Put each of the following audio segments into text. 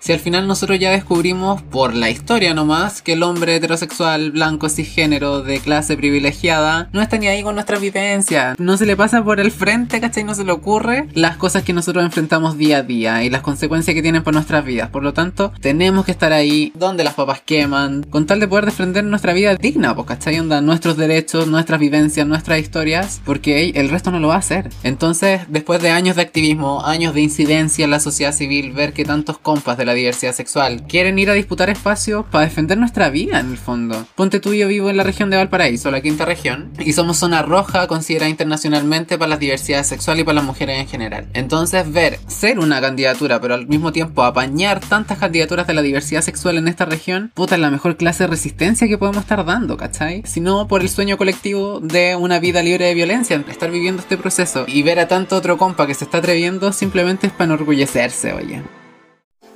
Si al final nosotros ya descubrimos por la historia nomás que el hombre heterosexual, blanco, cisgénero, de clase privilegiada, no está ni ahí con nuestra vivencia. No se le pasa por el frente, ¿cachai? No se le ocurre las cosas que nosotros enfrentamos día a día y las consecuencias que tienen por nuestras vidas. Por lo tanto, tenemos que estar ahí donde las papas queman, con tal de poder defender nuestra vida digna, pues, ¿cachai? Onda, nuestros derechos, nuestras vivencias, nuestras historias, porque el resto no lo va a hacer. Entonces, después de años de activismo, años de incidencia en la sociedad civil, ver que tantos compas de la diversidad sexual. Quieren ir a disputar espacios para defender nuestra vida, en el fondo. Ponte tú y yo vivo en la región de Valparaíso, la quinta región, y somos zona roja considerada internacionalmente para las diversidades sexuales y para las mujeres en general. Entonces, ver ser una candidatura, pero al mismo tiempo apañar tantas candidaturas de la diversidad sexual en esta región, puta, es la mejor clase de resistencia que podemos estar dando, ¿cachai? Si no por el sueño colectivo de una vida libre de violencia, estar viviendo este proceso y ver a tanto otro compa que se está atreviendo simplemente es para enorgullecerse, oye.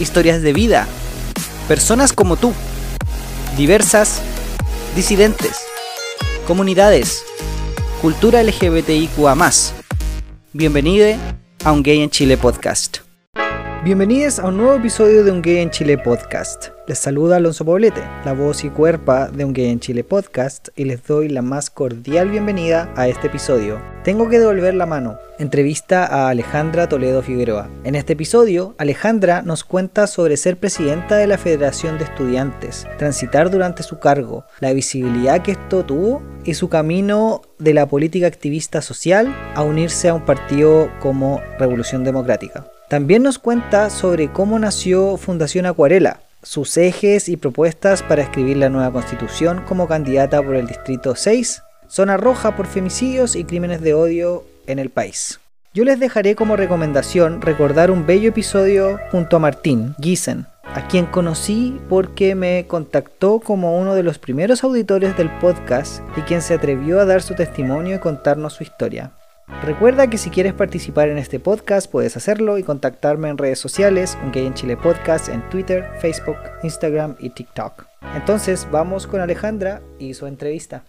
historias de vida, personas como tú, diversas, disidentes, comunidades, cultura LGBTIQA. Bienvenido a Un Gay en Chile podcast. Bienvenidos a un nuevo episodio de Un Gay en Chile podcast. Les saluda Alonso Poblete, la voz y cuerpa de Un Gay en Chile podcast, y les doy la más cordial bienvenida a este episodio. Tengo que devolver la mano. Entrevista a Alejandra Toledo Figueroa. En este episodio, Alejandra nos cuenta sobre ser presidenta de la Federación de Estudiantes, transitar durante su cargo, la visibilidad que esto tuvo y su camino de la política activista social a unirse a un partido como Revolución Democrática. También nos cuenta sobre cómo nació Fundación Acuarela, sus ejes y propuestas para escribir la nueva constitución como candidata por el Distrito 6, zona roja por femicidios y crímenes de odio en el país. Yo les dejaré como recomendación recordar un bello episodio junto a Martín Giesen, a quien conocí porque me contactó como uno de los primeros auditores del podcast y quien se atrevió a dar su testimonio y contarnos su historia. Recuerda que si quieres participar en este podcast puedes hacerlo y contactarme en redes sociales, un Gay en Chile Podcast en Twitter, Facebook, Instagram y TikTok. Entonces vamos con Alejandra y su entrevista.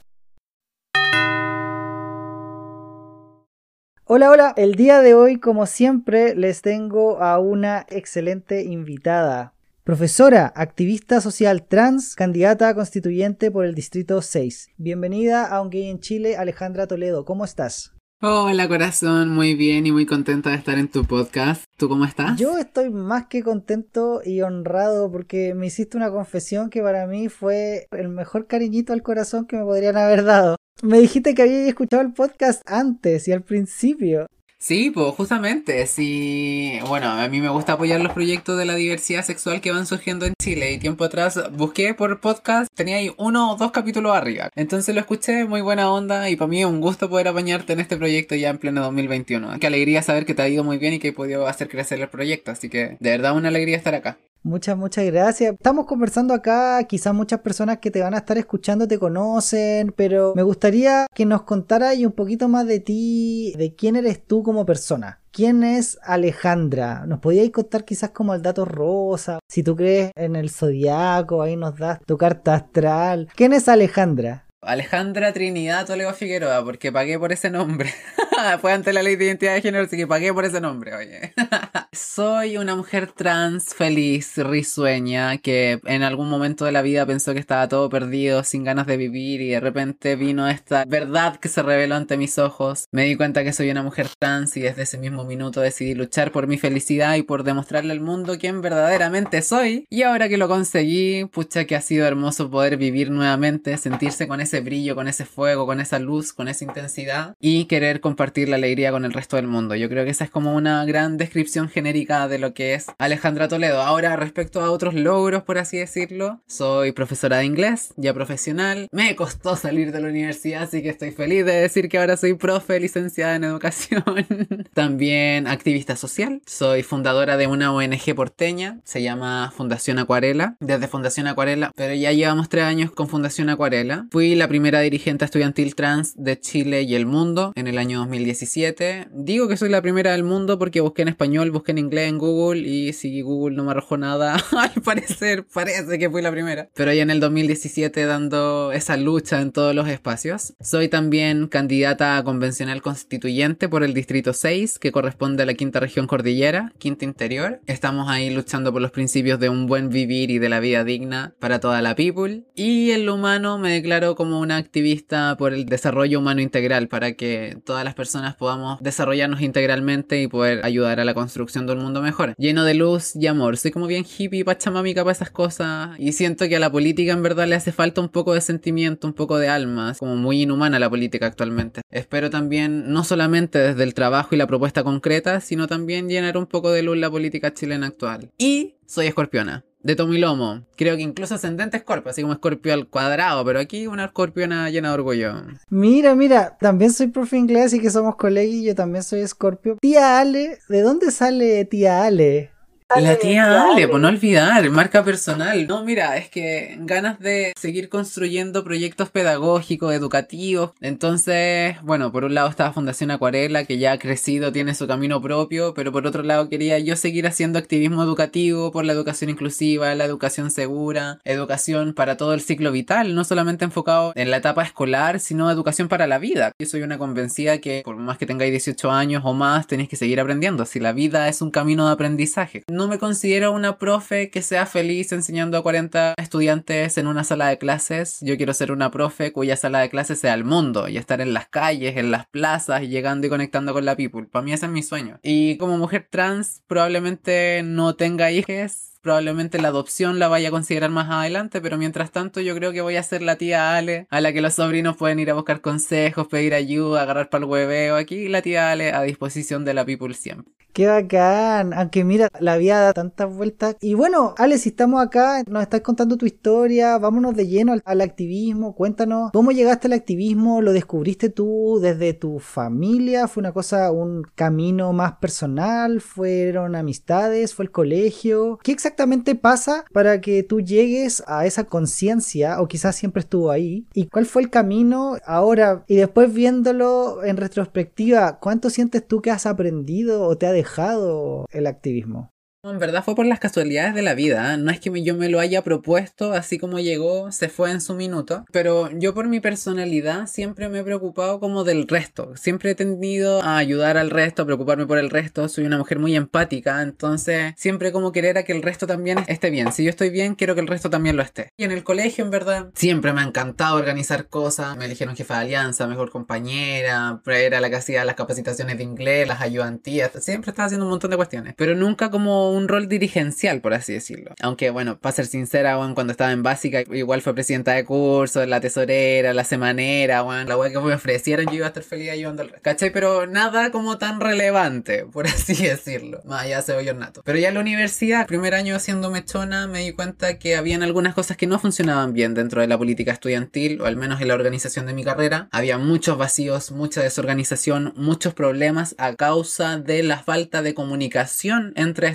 Hola, hola. El día de hoy, como siempre, les tengo a una excelente invitada. Profesora, activista social trans, candidata a constituyente por el Distrito 6. Bienvenida a Un Gay en Chile, Alejandra Toledo. ¿Cómo estás? Hola corazón, muy bien y muy contenta de estar en tu podcast. ¿Tú cómo estás? Yo estoy más que contento y honrado porque me hiciste una confesión que para mí fue el mejor cariñito al corazón que me podrían haber dado. Me dijiste que había escuchado el podcast antes y al principio. Sí, pues justamente, sí, bueno, a mí me gusta apoyar los proyectos de la diversidad sexual que van surgiendo en Chile y tiempo atrás busqué por podcast, tenía ahí uno o dos capítulos arriba, entonces lo escuché, muy buena onda y para mí un gusto poder apañarte en este proyecto ya en pleno 2021. Qué alegría saber que te ha ido muy bien y que he podido hacer crecer el proyecto, así que de verdad una alegría estar acá. Muchas, muchas gracias. Estamos conversando acá, quizás muchas personas que te van a estar escuchando te conocen, pero me gustaría que nos contaras un poquito más de ti, de quién eres tú como persona. ¿Quién es Alejandra? ¿Nos podíais contar quizás como el dato rosa? Si tú crees en el zodiaco, ahí nos das tu carta astral. ¿Quién es Alejandra? Alejandra Trinidad Toledo Figueroa, porque pagué por ese nombre. Fue ante la ley de identidad de género, así que pagué por ese nombre, oye. Soy una mujer trans, feliz, risueña, que en algún momento de la vida pensó que estaba todo perdido, sin ganas de vivir, y de repente vino esta verdad que se reveló ante mis ojos. Me di cuenta que soy una mujer trans y desde ese mismo minuto decidí luchar por mi felicidad y por demostrarle al mundo quién verdaderamente soy. Y ahora que lo conseguí, pucha que ha sido hermoso poder vivir nuevamente, sentirse con ese brillo, con ese fuego, con esa luz, con esa intensidad y querer compartir la alegría con el resto del mundo. Yo creo que esa es como una gran descripción genérica de lo que es Alejandra Toledo. Ahora, respecto a otros logros, por así decirlo, soy profesora de inglés, ya profesional. Me costó salir de la universidad, así que estoy feliz de decir que ahora soy profe licenciada en educación. También activista social. Soy fundadora de una ONG porteña, se llama Fundación Acuarela. Desde Fundación Acuarela, pero ya llevamos tres años con Fundación Acuarela. Fui la primera dirigente estudiantil trans de Chile y el mundo en el año 2017. Digo que soy la primera del mundo porque busqué en español, busqué en inglés en Google y si Google no me arrojó nada, al parecer parece que fui la primera. Pero ya en el 2017 dando esa lucha en todos los espacios. Soy también candidata convencional constituyente por el Distrito 6, que corresponde a la quinta región cordillera, quinta interior. Estamos ahí luchando por los principios de un buen vivir y de la vida digna para toda la people. Y en lo humano me declaro como una activista por el desarrollo humano integral, para que todas las personas podamos desarrollarnos integralmente y poder ayudar a la construcción un mundo mejor, lleno de luz y amor. Soy como bien hippie, pachamámica para esas cosas y siento que a la política en verdad le hace falta un poco de sentimiento, un poco de alma, como muy inhumana la política actualmente. Espero también no solamente desde el trabajo y la propuesta concreta, sino también llenar un poco de luz la política chilena actual. Y soy escorpiona de tomo y lomo. Creo que incluso ascendente escorpio, así como escorpio al cuadrado, pero aquí una escorpiona llena de orgullo. Mira, mira, también soy profe inglés y que somos colegas y yo también soy escorpio. Tía Ale, ¿de dónde sale tía Ale? La tía Ale, por no olvidar, marca personal. No, mira, es que ganas de seguir construyendo proyectos pedagógicos, educativos. Entonces, bueno, por un lado estaba Fundación Acuarela, que ya ha crecido, tiene su camino propio, pero por otro lado quería yo seguir haciendo activismo educativo por la educación inclusiva, la educación segura, educación para todo el ciclo vital, no solamente enfocado en la etapa escolar, sino educación para la vida. Yo soy una convencida que por más que tengáis 18 años o más, tenéis que seguir aprendiendo. Si la vida es un camino de aprendizaje no me considero una profe que sea feliz enseñando a 40 estudiantes en una sala de clases. Yo quiero ser una profe cuya sala de clases sea el mundo y estar en las calles, en las plazas, llegando y conectando con la people. Para mí ese es mi sueño. Y como mujer trans probablemente no tenga hijos probablemente la adopción la vaya a considerar más adelante, pero mientras tanto yo creo que voy a ser la tía Ale, a la que los sobrinos pueden ir a buscar consejos, pedir ayuda, agarrar para el hueveo. Aquí la tía Ale a disposición de la people siempre. Qué bacán, aunque mira, la vida da tantas vueltas. Y bueno, Ale, si estamos acá, nos estás contando tu historia, vámonos de lleno al, activismo, cuéntanos cómo llegaste al activismo, lo descubriste tú desde tu familia, fue una cosa, un camino más personal, fueron amistades, fue el colegio. ¿Qué exactamente pasa para que tú llegues a esa conciencia, o quizás siempre estuvo ahí? ¿Y cuál fue el camino ahora? Y después viéndolo en retrospectiva, ¿cuánto sientes tú que has aprendido o te ha dejado el activismo? En verdad fue por las casualidades de la vida, ¿eh? no es que yo me lo haya propuesto, así como llegó, se fue en su minuto, pero yo por mi personalidad siempre me he preocupado como del resto, siempre he tendido a ayudar al resto, a preocuparme por el resto, soy una mujer muy empática, entonces siempre como querer a que el resto también esté bien, si yo estoy bien, quiero que el resto también lo esté. Y en el colegio, en verdad, siempre me ha encantado organizar cosas, me eligieron jefa de alianza, mejor compañera, era la que hacía las capacitaciones de inglés, las ayudantías, siempre estaba haciendo un montón de cuestiones, pero nunca como un rol dirigencial, por así decirlo. Aunque, bueno, para ser sincera, cuando estaba en básica, igual fue presidenta de curso, la tesorera, la semanera, la weá que me ofrecieron, yo iba a estar feliz ayudando al ¿Cachai? Pero nada como tan relevante, por así decirlo. Más allá se yo nato. Pero ya en la universidad, primer año haciendo mechona, me di cuenta que habían algunas cosas que no funcionaban bien dentro de la política estudiantil, o al menos en la organización de mi carrera. Había muchos vacíos, mucha desorganización, muchos problemas a causa de la falta de comunicación entre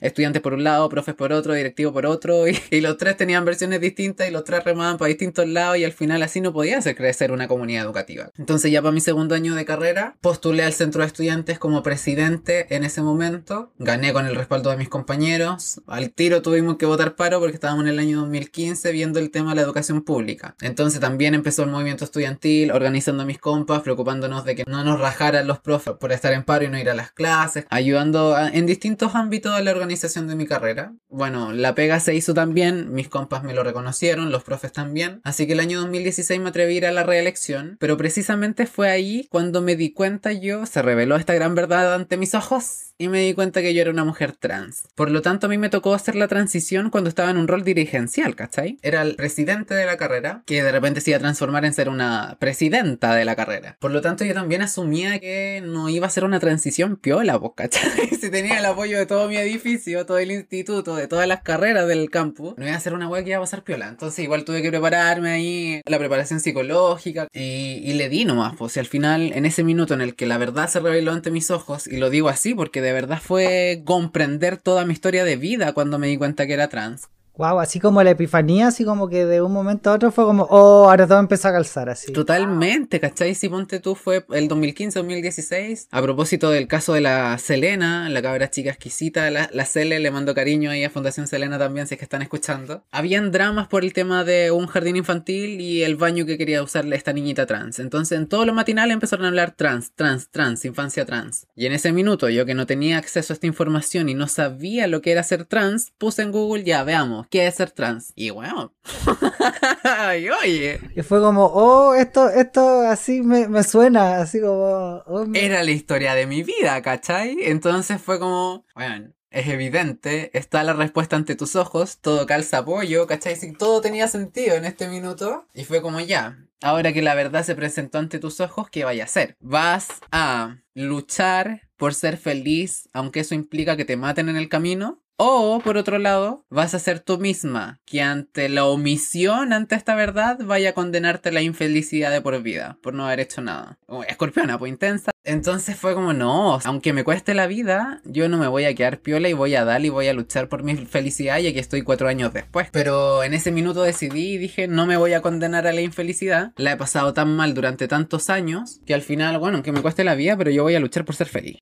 estudiantes por un lado, profes por otro, directivo por otro, y, los tres tenían versiones distintas y los tres remaban para distintos lados y al final así no podía hacer crecer una comunidad educativa. Entonces ya para mi segundo año de carrera postulé al centro de estudiantes como presidente en ese momento, gané con el respaldo de mis compañeros, al tiro tuvimos que votar paro porque estábamos en el año 2015 viendo el tema de la educación pública. Entonces también empezó el movimiento estudiantil, organizando a mis compas, preocupándonos de que no nos rajaran los profes por estar en paro y no ir a las clases, ayudando en distintos ámbitos toda la organización de mi carrera. Bueno, la pega se hizo también, mis compas me lo reconocieron, los profes también. Así que el año 2016 me atreví a ir a la reelección, pero precisamente fue ahí cuando me di cuenta yo, se reveló esta gran verdad ante mis ojos y me di cuenta que yo era una mujer trans. Por lo tanto, a mí me tocó hacer la transición cuando estaba en un rol dirigencial, ¿cachai? Era el presidente de la carrera, que de repente se iba a transformar en ser una presidenta de la carrera. Por lo tanto, yo también asumía que no iba a ser una transición piola, pues, ¿cachai? si tenía el apoyo de todo mi edificio, todo el instituto, de todas las carreras del campus, no iba a ser una wea que iba a pasar piola. Entonces, igual tuve que prepararme ahí, la preparación psicológica, y, y le di nomás, pues, y al final, en ese minuto en el que la verdad se reveló ante mis ojos, y lo digo así porque de verdad fue comprender toda mi historia de vida cuando me di cuenta que era trans. Wow, así como la epifanía, así como que de un momento a otro fue como, oh, ahora todo empezó a calzar así. Totalmente, ¿cachai? Si ponte tú fue el 2015-2016, a propósito del caso de la Selena, la cabra chica exquisita, la, la Cele, le mando cariño ahí a Fundación Selena también, si es que están escuchando. Habían dramas por el tema de un jardín infantil y el baño que quería usarle esta niñita trans. Entonces en todos los matinales empezaron a hablar trans, trans, trans, infancia trans. Y en ese minuto, yo que no tenía acceso a esta información y no sabía lo que era ser trans, puse en Google, ya, veamos que es ser trans. Y bueno. y oye. Y fue como, oh, esto, esto así me, me suena, así como. oh, me- Era la historia de mi vida, ¿cachai? Entonces fue como, bueno, es evidente, está la respuesta ante tus ojos, todo calza apoyo, ¿cachai? Sí, todo tenía sentido en este minuto. Y fue como ya. Ahora que la verdad se presentó ante tus ojos, ¿qué vaya a hacer? Vas a luchar por ser feliz, aunque eso implica que te maten en el camino. O, por otro lado, vas a ser tú misma, que ante la omisión ante esta verdad vaya a condenarte la infelicidad de por vida, por no haber hecho nada. Oh, Escorpiona, pues intensa. Entonces fue como, no, aunque me cueste la vida, yo no me voy a quedar piola y voy a dar y voy a luchar por mi felicidad y aquí estoy cuatro años después. Pero en ese minuto decidí y dije, no me voy a condenar a la infelicidad. La he pasado tan mal durante tantos años que al final, bueno, aunque me cueste la vida, pero yo voy a luchar por ser feliz.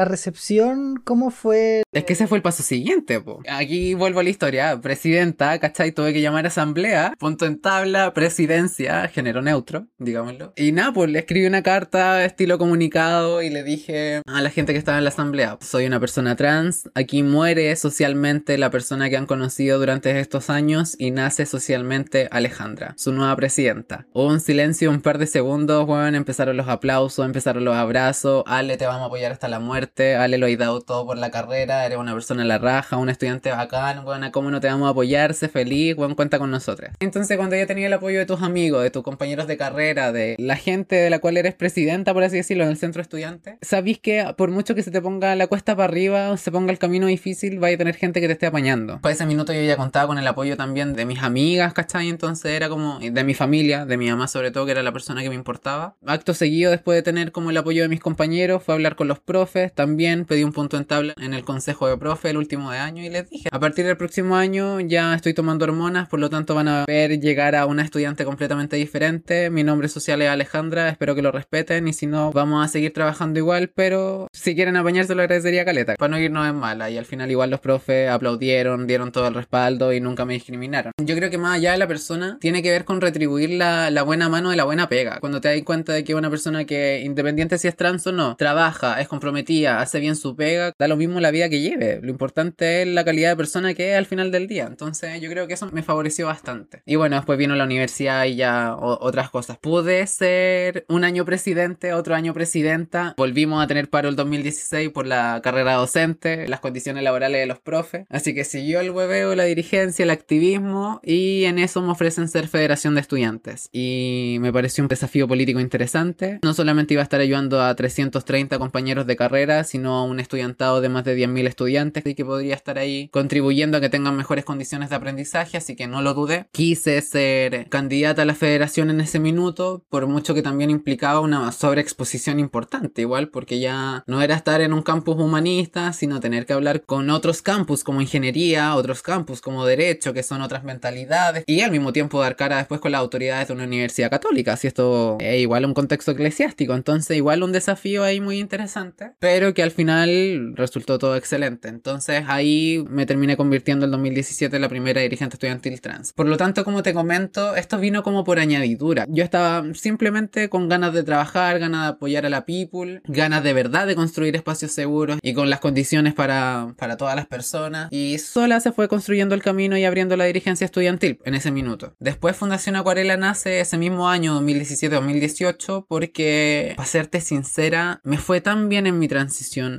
La recepción, ¿cómo fue? Es que ese fue el paso siguiente, po. Aquí vuelvo a la historia. Presidenta, ¿cachai? Tuve que llamar a asamblea. Punto en tabla, presidencia, género neutro, digámoslo. Y nada, pues le escribí una carta estilo comunicado y le dije a la gente que estaba en la asamblea, soy una persona trans, aquí muere socialmente la persona que han conocido durante estos años y nace socialmente Alejandra, su nueva presidenta. Hubo un silencio, un par de segundos, weón, empezaron los aplausos, empezaron los abrazos, Ale, te vamos a apoyar hasta la muerte, Ale lo ha dado todo por la carrera, eres una persona en la raja, un estudiante bacán, weón, ¿cómo no te vamos a apoyar? Sé feliz, weón, cuenta con nosotros. Entonces cuando ya tenía el apoyo de tus amigos, de tus compañeros de carrera, de la gente de la cual eres presidenta, por así decirlo, en el centro estudiante, sabís que por mucho que se te ponga la cuesta para arriba, o se ponga el camino difícil, vaya a tener gente que te esté apañando. Para ese minuto yo ya contaba con el apoyo también de mis amigas, ¿cachai? Entonces era como, de mi familia, de mi mamá sobre todo, que era la persona que me importaba. Acto seguido, después de tener como el apoyo de mis compañeros, fue a hablar con los profes, también pedí un punto en tabla en el consejo de profe el último de año y les dije, a partir del próximo año ya estoy tomando hormonas, por lo tanto van a ver llegar a una estudiante completamente diferente, mi nombre social es Alejandra, espero que lo respeten y si no, vamos a seguir trabajando igual, pero si quieren apañarse lo agradecería caleta, para no irnos en mala y al final igual los profes aplaudieron, dieron todo el respaldo y nunca me discriminaron. Yo creo que más allá de la persona, tiene que ver con retribuir la, la buena mano de la buena pega. Cuando te das cuenta de que una persona que, independiente si es trans o no, trabaja, es comprometida, hace bien su pega, da lo mismo la vida que lleve. Lo importante es la calidad de persona que es al final del día. Entonces yo creo que eso me favoreció bastante. Y bueno, después vino la universidad y ya otras cosas. Pude ser un año presidente, otro año presidenta. Volvimos a tener paro el 2016 por la carrera docente, las condiciones laborales de los profes. Así que siguió el hueveo, la dirigencia, el activismo y en eso me ofrecen ser federación de estudiantes. Y me pareció un desafío político interesante. No solamente iba a estar ayudando a 330 compañeros de carrera, sino a un estudiantado de más de 10.000 estudiantes y que podría estar ahí contribuyendo a que tengan mejores condiciones de aprendizaje, así que no lo dudé. Quise ser candidata a la federación en ese minuto, por mucho que también implicaba una sobreexposición importante, igual, porque ya no era estar en un campus humanista, sino tener que hablar con otros campus como ingeniería, otros campus como derecho, que son otras mentalidades, y al mismo tiempo dar cara después con las autoridades de una universidad católica, si esto es igual un contexto eclesiástico, entonces igual un desafío ahí muy interesante, pero que al final resultó todo excelente. Entonces ahí me terminé convirtiendo en 2017 en la primera dirigente estudiantil trans. Por lo tanto, como te comento, esto vino como por añadidura. Yo estaba simplemente con ganas de trabajar, ganas de apoyar a la people, ganas de verdad de construir espacios seguros y con las condiciones para, para todas las personas. Y sola se fue construyendo el camino y abriendo la dirigencia estudiantil en ese minuto. Después Fundación Acuarela nace ese mismo año, 2017-2018, porque, para serte sincera, me fue tan bien en mi transición.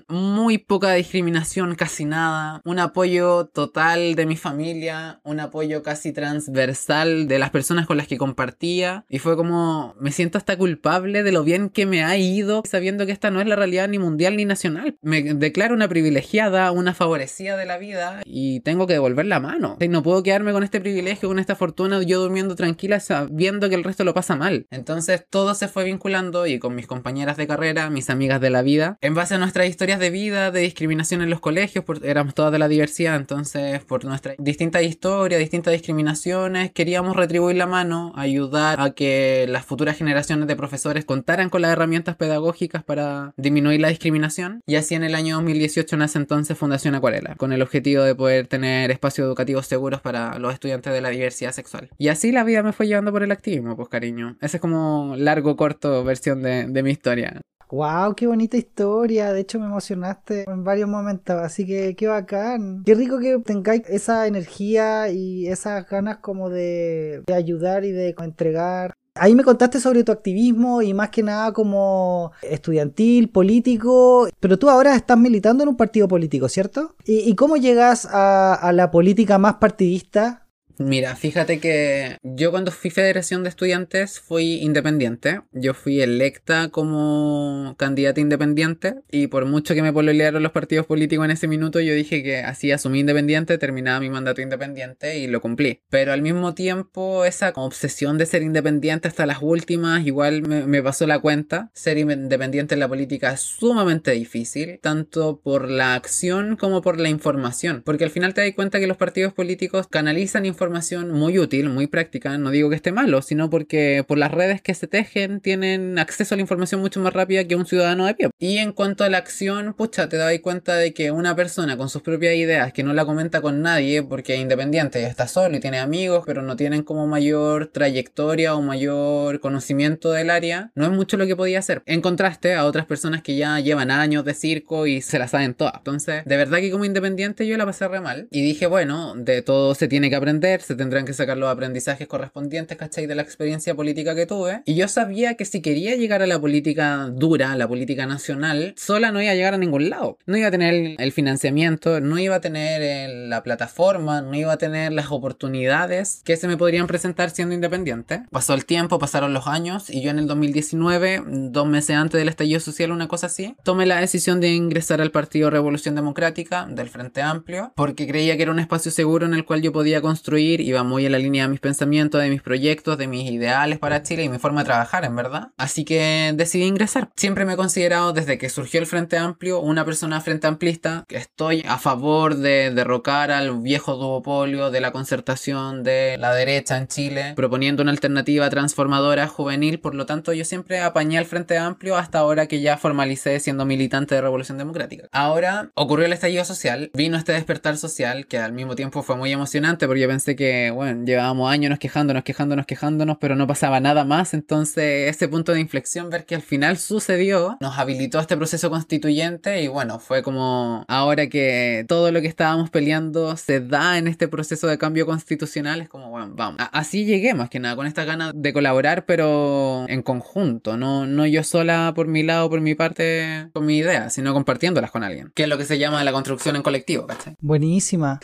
Muy poca discriminación, casi nada. Un apoyo total de mi familia, un apoyo casi transversal de las personas con las que compartía. Y fue como, me siento hasta culpable de lo bien que me ha ido, sabiendo que esta no es la realidad ni mundial ni nacional. Me declaro una privilegiada, una favorecida de la vida y tengo que devolver la mano. No puedo quedarme con este privilegio, con esta fortuna, yo durmiendo tranquila sabiendo que el resto lo pasa mal. Entonces todo se fue vinculando y con mis compañeras de carrera, mis amigas de la vida, en base a nuestras historias de vida, de discriminación en los colegios, éramos todas de la diversidad, entonces por nuestras distintas historias, distintas discriminaciones, queríamos retribuir la mano, ayudar a que las futuras generaciones de profesores contaran con las herramientas pedagógicas para disminuir la discriminación. Y así en el año 2018 nace entonces Fundación Acuarela, con el objetivo de poder tener espacios educativos seguros para los estudiantes de la diversidad sexual. Y así la vida me fue llevando por el activismo, pues cariño. Esa es como largo, corto versión de, de mi historia. Wow, qué bonita historia. De hecho, me emocionaste en varios momentos. Así que qué bacán. Qué rico que tengáis esa energía y esas ganas como de, ayudar y de entregar. Ahí me contaste sobre tu activismo y más que nada como estudiantil, político, pero tú ahora estás militando en un partido político, ¿cierto? ¿Y, cómo llegas a la política más partidista? Mira, fíjate que yo cuando fui federación de estudiantes fui independiente. Yo fui electa como candidata independiente y por mucho que me pololearon los partidos políticos en ese minuto, yo dije que así asumí independiente, terminaba mi mandato independiente y lo cumplí. Pero al mismo tiempo esa obsesión de ser independiente hasta las últimas igual me, me pasó la cuenta. Ser independiente en la política es sumamente difícil, tanto por la acción como por la información. Porque al final te das cuenta que los partidos políticos canalizan información muy útil, muy práctica, no digo que esté malo, sino porque por las redes que se tejen tienen acceso a la información mucho más rápida que un ciudadano de pie. Y en cuanto a la acción, pucha, te das cuenta de que una persona con sus propias ideas que no la comenta con nadie porque es independiente está solo y tiene amigos, pero no tienen como mayor trayectoria o mayor conocimiento del área, no es mucho lo que podía hacer. En contraste a otras personas que ya llevan años de circo y se la saben todas. Entonces, de verdad que como independiente yo la pasé re mal. Y dije, bueno, de todo se tiene que aprender, se tendrán que sacar los aprendizajes correspondientes, ¿cachai? De la experiencia política que tuve. Y yo sabía que si quería llegar a la política dura, a la política nacional, sola no iba a llegar a ningún lado. No iba a tener el financiamiento, no iba a tener la plataforma, no iba a tener las oportunidades que se me podrían presentar siendo independiente. Pasó el tiempo, pasaron los años y yo en el 2019, dos meses antes del estallido social, una cosa así, tomé la decisión de ingresar al Partido Revolución Democrática del Frente Amplio porque creía que era un espacio seguro en el cual yo podía construir iba muy en la línea de mis pensamientos, de mis proyectos, de mis ideales para Chile y mi forma de trabajar, en verdad. Así que decidí ingresar. Siempre me he considerado, desde que surgió el Frente Amplio, una persona frente amplista, estoy a favor de derrocar al viejo duopolio de la concertación de la derecha en Chile, proponiendo una alternativa transformadora juvenil. Por lo tanto, yo siempre apañé al Frente Amplio hasta ahora que ya formalicé siendo militante de Revolución Democrática. Ahora ocurrió el estallido social, vino este despertar social que al mismo tiempo fue muy emocionante porque yo pensé que que, bueno, llevábamos años quejándonos, quejándonos, quejándonos, pero no pasaba nada más. Entonces, ese punto de inflexión, ver que al final sucedió, nos habilitó a este proceso constituyente y bueno, fue como ahora que todo lo que estábamos peleando se da en este proceso de cambio constitucional, es como, bueno, vamos. así llegué más que nada, con esta ganas de colaborar, pero en conjunto, no, no yo sola por mi lado, por mi parte, con mi idea, sino compartiéndolas con alguien, que es lo que se llama la construcción en colectivo, ¿cachai? Buenísima.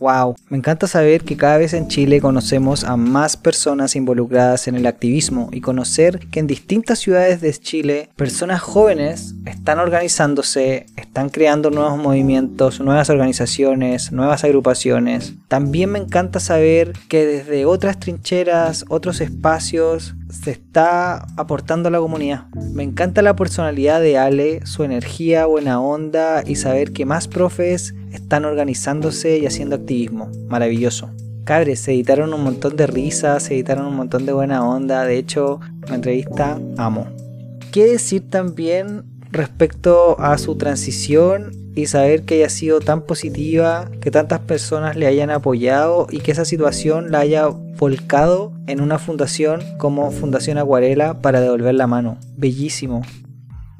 Wow, me encanta saber que cada vez en Chile conocemos a más personas involucradas en el activismo y conocer que en distintas ciudades de Chile personas jóvenes están organizándose, están creando nuevos movimientos, nuevas organizaciones, nuevas agrupaciones. También me encanta saber que desde otras trincheras, otros espacios, se está aportando a la comunidad. Me encanta la personalidad de Ale, su energía, buena onda y saber que más profes están organizándose y haciendo activismo. Maravilloso. Cabres, se editaron un montón de risas, se editaron un montón de buena onda. De hecho, la entrevista amo. ¿Qué decir también respecto a su transición y saber que haya sido tan positiva, que tantas personas le hayan apoyado y que esa situación la haya volcado en una fundación como Fundación Acuarela para devolver la mano. Bellísimo.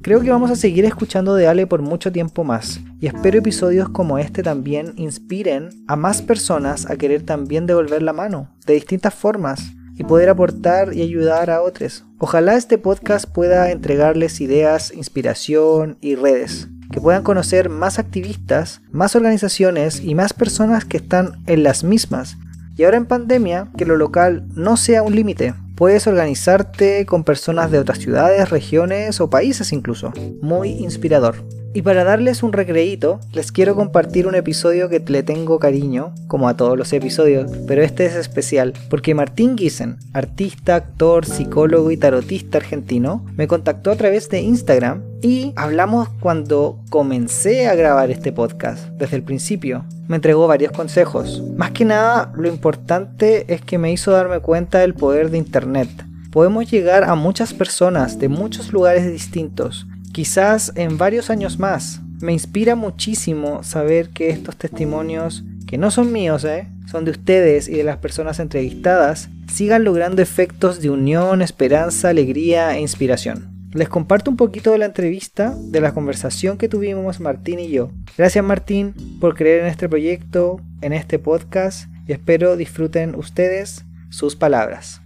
Creo que vamos a seguir escuchando de Ale por mucho tiempo más y espero episodios como este también inspiren a más personas a querer también devolver la mano, de distintas formas, y poder aportar y ayudar a otros. Ojalá este podcast pueda entregarles ideas, inspiración y redes, que puedan conocer más activistas, más organizaciones y más personas que están en las mismas. Y ahora en pandemia, que lo local no sea un límite, Puedes organizarte con personas de otras ciudades, regiones o países incluso. Muy inspirador. Y para darles un recreíto, les quiero compartir un episodio que le tengo cariño, como a todos los episodios, pero este es especial, porque Martín Giesen, artista, actor, psicólogo y tarotista argentino, me contactó a través de Instagram y hablamos cuando comencé a grabar este podcast, desde el principio. Me entregó varios consejos. Más que nada, lo importante es que me hizo darme cuenta del poder de Internet. Podemos llegar a muchas personas de muchos lugares distintos, quizás en varios años más. Me inspira muchísimo saber que estos testimonios, que no son míos, ¿eh? son de ustedes y de las personas entrevistadas, sigan logrando efectos de unión, esperanza, alegría e inspiración. Les comparto un poquito de la entrevista, de la conversación que tuvimos Martín y yo. Gracias Martín por creer en este proyecto, en este podcast y espero disfruten ustedes sus palabras.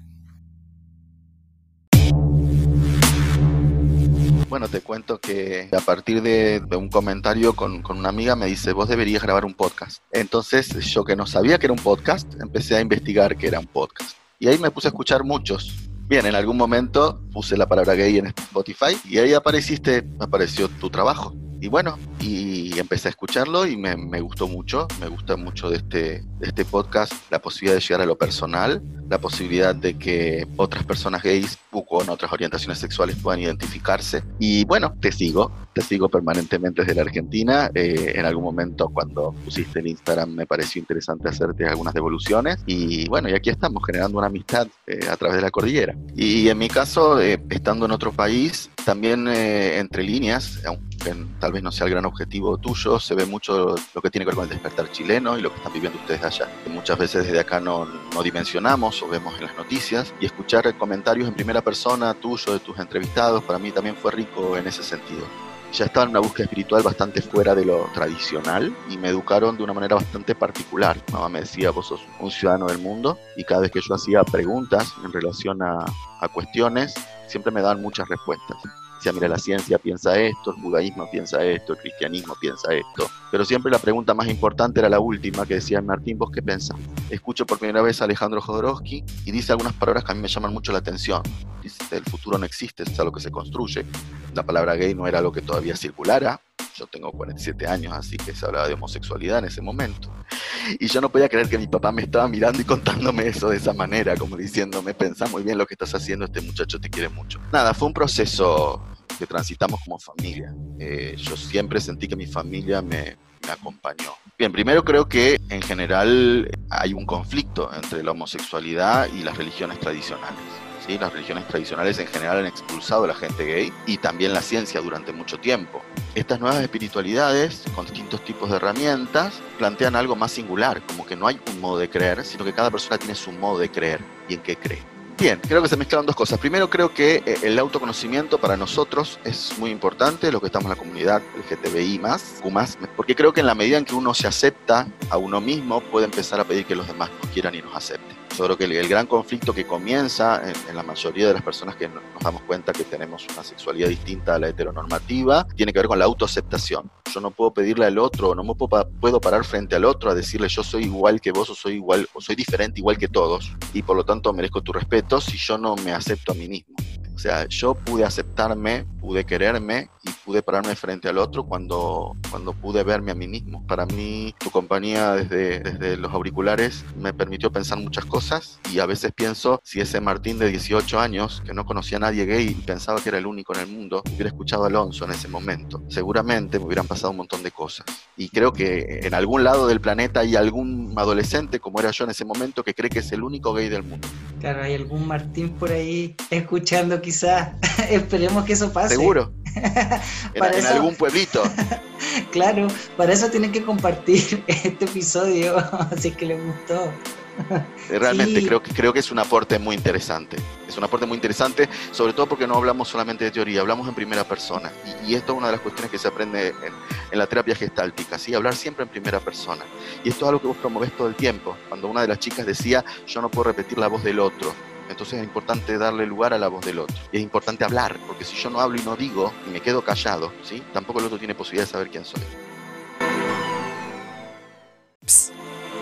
Bueno, te cuento que a partir de, un comentario con, con, una amiga me dice, vos deberías grabar un podcast. Entonces yo que no sabía que era un podcast, empecé a investigar que era un podcast. Y ahí me puse a escuchar muchos, Bien, en algún momento puse la palabra gay en Spotify y ahí apareciste, apareció tu trabajo. Y bueno, y empecé a escucharlo y me, me gustó mucho, me gusta mucho de este, de este podcast la posibilidad de llegar a lo personal, la posibilidad de que otras personas gays o con otras orientaciones sexuales puedan identificarse. Y bueno, te sigo, te sigo permanentemente desde la Argentina. Eh, en algún momento cuando pusiste el Instagram me pareció interesante hacerte algunas devoluciones. Y bueno, y aquí estamos generando una amistad eh, a través de la cordillera. Y en mi caso, eh, estando en otro país, también entre líneas, aunque tal vez no sea el gran objetivo tuyo, se ve mucho lo que tiene que ver con el despertar chileno y lo que están viviendo ustedes allá. Muchas veces desde acá no, no dimensionamos o vemos en las noticias y escuchar comentarios en primera persona tuyo, de tus entrevistados, para mí también fue rico en ese sentido. Ya estaba en una búsqueda espiritual bastante fuera de lo tradicional y me educaron de una manera bastante particular. Mamá me decía, vos sos un ciudadano del mundo y cada vez que yo hacía preguntas en relación a, a cuestiones, siempre me daban muchas respuestas mira, la ciencia piensa esto, el budaísmo piensa esto, el cristianismo piensa esto. Pero siempre la pregunta más importante era la última, que decía Martín, ¿vos qué pensás? Escucho por primera vez a Alejandro Jodorowsky y dice algunas palabras que a mí me llaman mucho la atención. Dice, el futuro no existe, es algo que se construye. La palabra gay no era algo que todavía circulara. Yo tengo 47 años, así que se hablaba de homosexualidad en ese momento. Y yo no podía creer que mi papá me estaba mirando y contándome eso de esa manera, como diciéndome, pensá muy bien lo que estás haciendo, este muchacho te quiere mucho. Nada, fue un proceso que transitamos como familia. Eh, yo siempre sentí que mi familia me, me acompañó. Bien, primero creo que en general hay un conflicto entre la homosexualidad y las religiones tradicionales. ¿sí? Las religiones tradicionales en general han expulsado a la gente gay y también la ciencia durante mucho tiempo. Estas nuevas espiritualidades, con distintos tipos de herramientas, plantean algo más singular, como que no hay un modo de creer, sino que cada persona tiene su modo de creer y en qué cree. Bien, creo que se mezclan dos cosas. Primero, creo que eh, el autoconocimiento para nosotros es muy importante, los que estamos en la comunidad LGTBI porque creo que en la medida en que uno se acepta a uno mismo, puede empezar a pedir que los demás nos quieran y nos acepten. Yo creo que el, gran conflicto que comienza en, la mayoría de las personas que nos damos cuenta que tenemos una sexualidad distinta a la heteronormativa tiene que ver con la autoaceptación. Yo no puedo pedirle al otro, no me puedo, puedo parar frente al otro a decirle yo soy igual que vos o soy igual o soy diferente igual que todos y por lo tanto merezco tu respeto si yo no me acepto a mí mismo. O sea, yo pude aceptarme, pude quererme y pude pararme frente al otro cuando, cuando pude verme a mí mismo. Para mí, tu compañía desde, desde los auriculares me permitió pensar muchas cosas y a veces pienso si ese Martín de 18 años, que no conocía a nadie gay y pensaba que era el único en el mundo, hubiera escuchado a Alonso en ese momento, seguramente me hubieran pasado un montón de cosas. Y creo que en algún lado del planeta hay algún adolescente, como era yo en ese momento, que cree que es el único gay del mundo. Claro, hay algún Martín por ahí escuchando quizás. Esperemos que eso pase. Seguro. en, en algún pueblito. claro, para eso tienen que compartir este episodio, así que les gustó. Realmente creo, que, creo que es un aporte muy interesante. Es un aporte muy interesante, sobre todo porque no hablamos solamente de teoría, hablamos en primera persona. Y, esto es una de las cuestiones que se aprende en, en, la terapia gestáltica, ¿sí? hablar siempre en primera persona. Y esto es algo que vos promovés todo el tiempo. Cuando una de las chicas decía, yo no puedo repetir la voz del otro. Entonces es importante darle lugar a la voz del otro. Y es importante hablar, porque si yo no hablo y no digo, y me quedo callado, ¿sí? tampoco el otro tiene posibilidad de saber quién soy. Psst,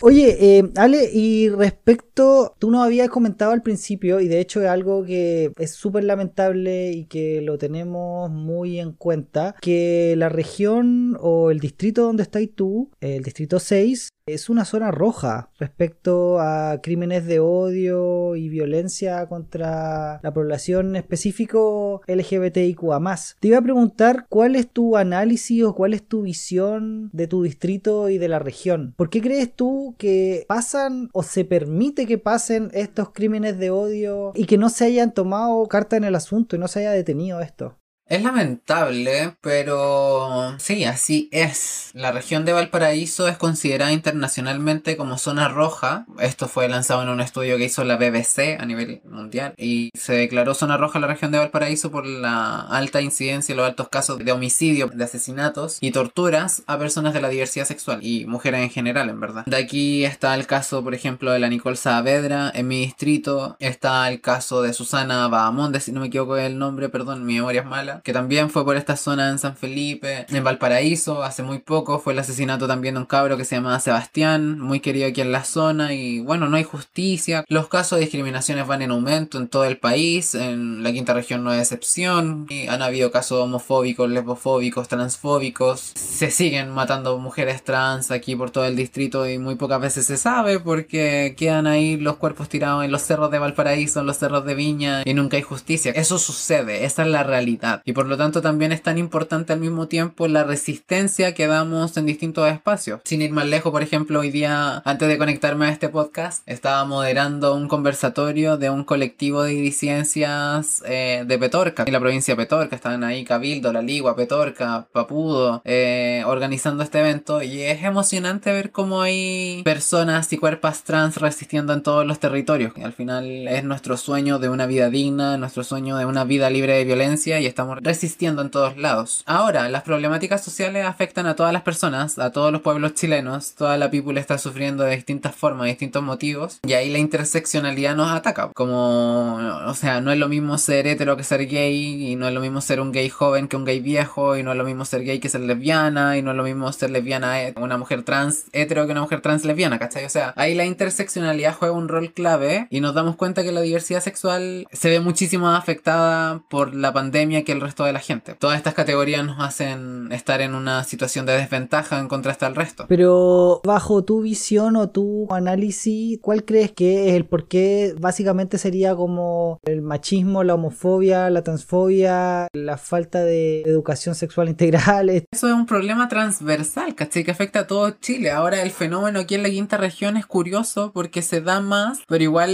Oye, eh, Ale, y respecto, tú nos habías comentado al principio, y de hecho es algo que es súper lamentable y que lo tenemos muy en cuenta, que la región o el distrito donde estás tú, el distrito 6, es una zona roja respecto a crímenes de odio y violencia contra la población específico LGBTIQA. Te iba a preguntar cuál es tu análisis o cuál es tu visión de tu distrito y de la región. ¿Por qué crees tú que pasan o se permite que pasen estos crímenes de odio y que no se hayan tomado carta en el asunto y no se haya detenido esto? Es lamentable, pero sí, así es. La región de Valparaíso es considerada internacionalmente como zona roja. Esto fue lanzado en un estudio que hizo la BBC a nivel mundial y se declaró zona roja la región de Valparaíso por la alta incidencia y los altos casos de homicidio, de asesinatos y torturas a personas de la diversidad sexual y mujeres en general, en verdad. De aquí está el caso, por ejemplo, de la Nicole Saavedra en mi distrito. Está el caso de Susana Bahamonde, si no me equivoco el nombre, perdón, mi memoria es mala que también fue por esta zona en San Felipe, en Valparaíso, hace muy poco fue el asesinato también de un cabro que se llamaba Sebastián, muy querido aquí en la zona y bueno, no hay justicia. Los casos de discriminaciones van en aumento en todo el país, en la quinta región no hay excepción, y han habido casos homofóbicos, lesbofóbicos, transfóbicos, se siguen matando mujeres trans aquí por todo el distrito y muy pocas veces se sabe porque quedan ahí los cuerpos tirados en los cerros de Valparaíso, en los cerros de Viña y nunca hay justicia. Eso sucede, esa es la realidad y por lo tanto también es tan importante al mismo tiempo la resistencia que damos en distintos espacios. Sin ir más lejos, por ejemplo, hoy día, antes de conectarme a este podcast, estaba moderando un conversatorio de un colectivo de disidencias eh, de Petorca, en la provincia de Petorca, estaban ahí Cabildo, La Ligua, Petorca, Papudo, eh, organizando este evento y es emocionante ver cómo hay personas y cuerpos trans resistiendo en todos los territorios. Al final es nuestro sueño de una vida digna, nuestro sueño de una vida libre de violencia y estamos resistiendo en todos lados. Ahora, las problemáticas sociales afectan a todas las personas, a todos los pueblos chilenos, toda la people está sufriendo de distintas formas, de distintos motivos, y ahí la interseccionalidad nos ataca. Como, o sea, no es lo mismo ser hetero que ser gay, y no es lo mismo ser un gay joven que un gay viejo, y no es lo mismo ser gay que ser lesbiana, y no es lo mismo ser lesbiana una mujer trans hetero que una mujer trans lesbiana, ¿cachai? O sea, ahí la interseccionalidad juega un rol clave, y nos damos cuenta que la diversidad sexual se ve muchísimo afectada por la pandemia que el resto de la gente. Todas estas categorías nos hacen estar en una situación de desventaja en contraste al resto. Pero bajo tu visión o tu análisis, ¿cuál crees que es el por qué básicamente sería como el machismo, la homofobia, la transfobia, la falta de educación sexual integral? Eso es un problema transversal, ¿cachai? Que afecta a todo Chile. Ahora el fenómeno aquí en la quinta región es curioso porque se da más, pero igual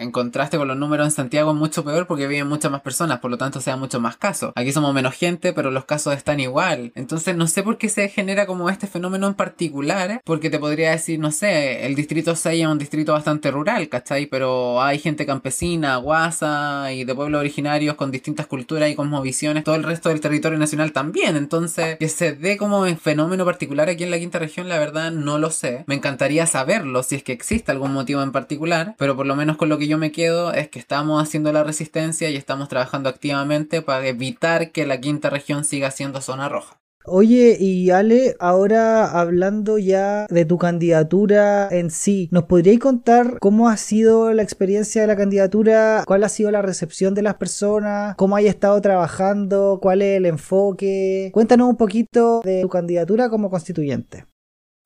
en contraste con los números en Santiago es mucho peor porque viven muchas más personas, por lo tanto se da mucho más casos. Aquí somos menos gente, pero los casos están igual. Entonces no sé por qué se genera como este fenómeno en particular, porque te podría decir, no sé, el distrito 6 es un distrito bastante rural, ¿cachai? Pero hay gente campesina, guasa y de pueblos originarios con distintas culturas y cosmovisiones, todo el resto del territorio nacional también. Entonces, que se dé como fenómeno particular aquí en la quinta región, la verdad no lo sé. Me encantaría saberlo si es que existe algún motivo en particular, pero por lo menos con lo que yo me quedo es que estamos haciendo la resistencia y estamos trabajando activamente para evitar que la quinta región siga siendo zona roja. Oye, y Ale, ahora hablando ya de tu candidatura en sí, ¿nos podríais contar cómo ha sido la experiencia de la candidatura? ¿Cuál ha sido la recepción de las personas? ¿Cómo hay estado trabajando? ¿Cuál es el enfoque? Cuéntanos un poquito de tu candidatura como constituyente.